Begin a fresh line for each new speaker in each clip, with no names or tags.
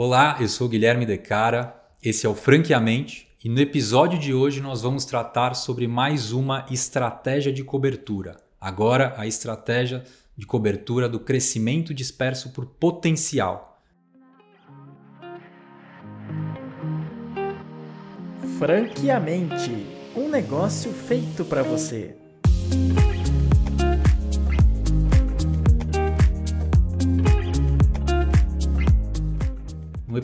Olá, eu sou Guilherme Decara, esse é o Franqueamente e no episódio de hoje nós vamos tratar sobre mais uma estratégia de cobertura. Agora, a estratégia de cobertura do crescimento disperso por potencial.
Franqueamente um negócio feito para você.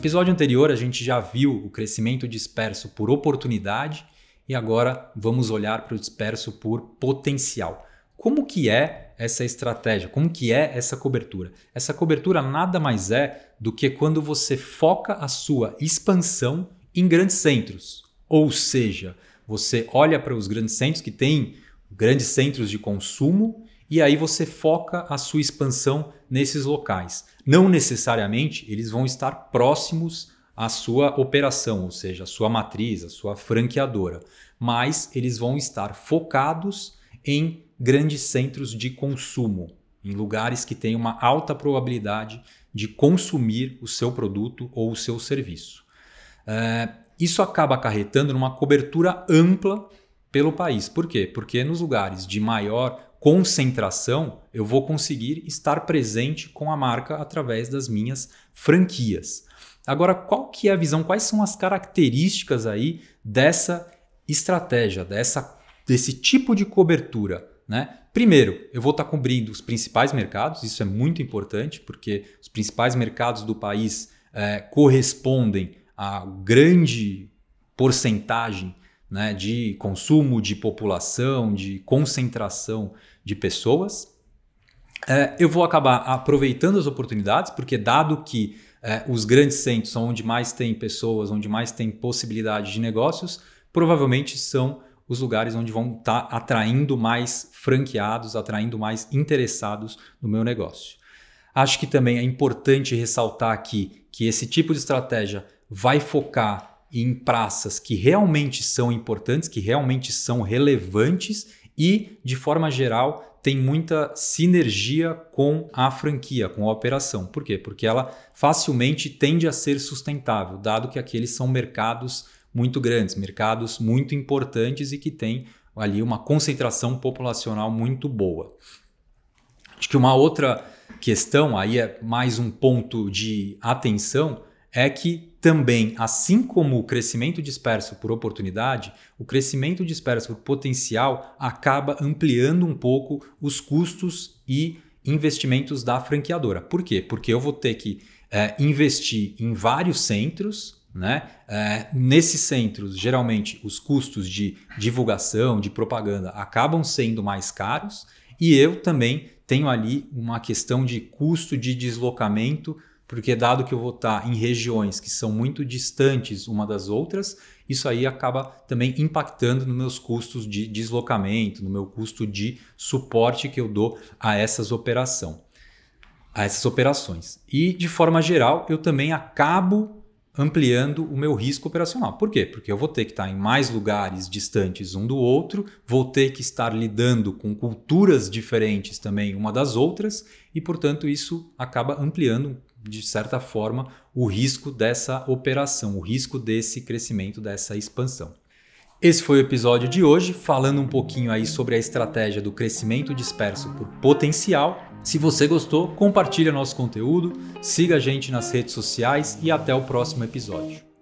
Episódio anterior, a gente já viu o crescimento disperso por oportunidade e agora vamos olhar para o disperso por potencial. Como que é essa estratégia? Como que é essa cobertura? Essa cobertura nada mais é do que quando você foca a sua expansão em grandes centros. Ou seja, você olha para os grandes centros que têm grandes centros de consumo e aí você foca a sua expansão nesses locais. Não necessariamente eles vão estar próximos à sua operação, ou seja, à sua matriz, à sua franqueadora, mas eles vão estar focados em grandes centros de consumo, em lugares que têm uma alta probabilidade de consumir o seu produto ou o seu serviço. É, isso acaba acarretando numa cobertura ampla pelo país. Por quê? Porque nos lugares de maior concentração, eu vou conseguir estar presente com a marca através das minhas franquias. Agora, qual que é a visão? Quais são as características aí dessa estratégia, dessa, desse tipo de cobertura? Né? Primeiro, eu vou estar cobrindo os principais mercados, isso é muito importante, porque os principais mercados do país é, correspondem a grande porcentagem né, de consumo, de população, de concentração de pessoas. É, eu vou acabar aproveitando as oportunidades, porque dado que é, os grandes centros são onde mais tem pessoas, onde mais tem possibilidade de negócios, provavelmente são os lugares onde vão estar tá atraindo mais franqueados, atraindo mais interessados no meu negócio. Acho que também é importante ressaltar aqui que esse tipo de estratégia vai focar em praças que realmente são importantes, que realmente são relevantes e, de forma geral, tem muita sinergia com a franquia, com a operação. Por quê? Porque ela facilmente tende a ser sustentável, dado que aqueles são mercados muito grandes, mercados muito importantes e que têm ali uma concentração populacional muito boa. Acho que uma outra questão, aí é mais um ponto de atenção, é que também, assim como o crescimento disperso por oportunidade, o crescimento disperso por potencial acaba ampliando um pouco os custos e investimentos da franqueadora. Por quê? Porque eu vou ter que é, investir em vários centros, né? É, nesses centros, geralmente, os custos de divulgação, de propaganda acabam sendo mais caros e eu também tenho ali uma questão de custo de deslocamento porque dado que eu vou estar em regiões que são muito distantes uma das outras, isso aí acaba também impactando nos meus custos de deslocamento, no meu custo de suporte que eu dou a essas operação, a essas operações. E de forma geral, eu também acabo ampliando o meu risco operacional. Por quê? Porque eu vou ter que estar em mais lugares distantes um do outro, vou ter que estar lidando com culturas diferentes também uma das outras, e portanto isso acaba ampliando de certa forma, o risco dessa operação, o risco desse crescimento, dessa expansão. Esse foi o episódio de hoje, falando um pouquinho aí sobre a estratégia do crescimento disperso por potencial. Se você gostou, compartilhe nosso conteúdo, siga a gente nas redes sociais e até o próximo episódio.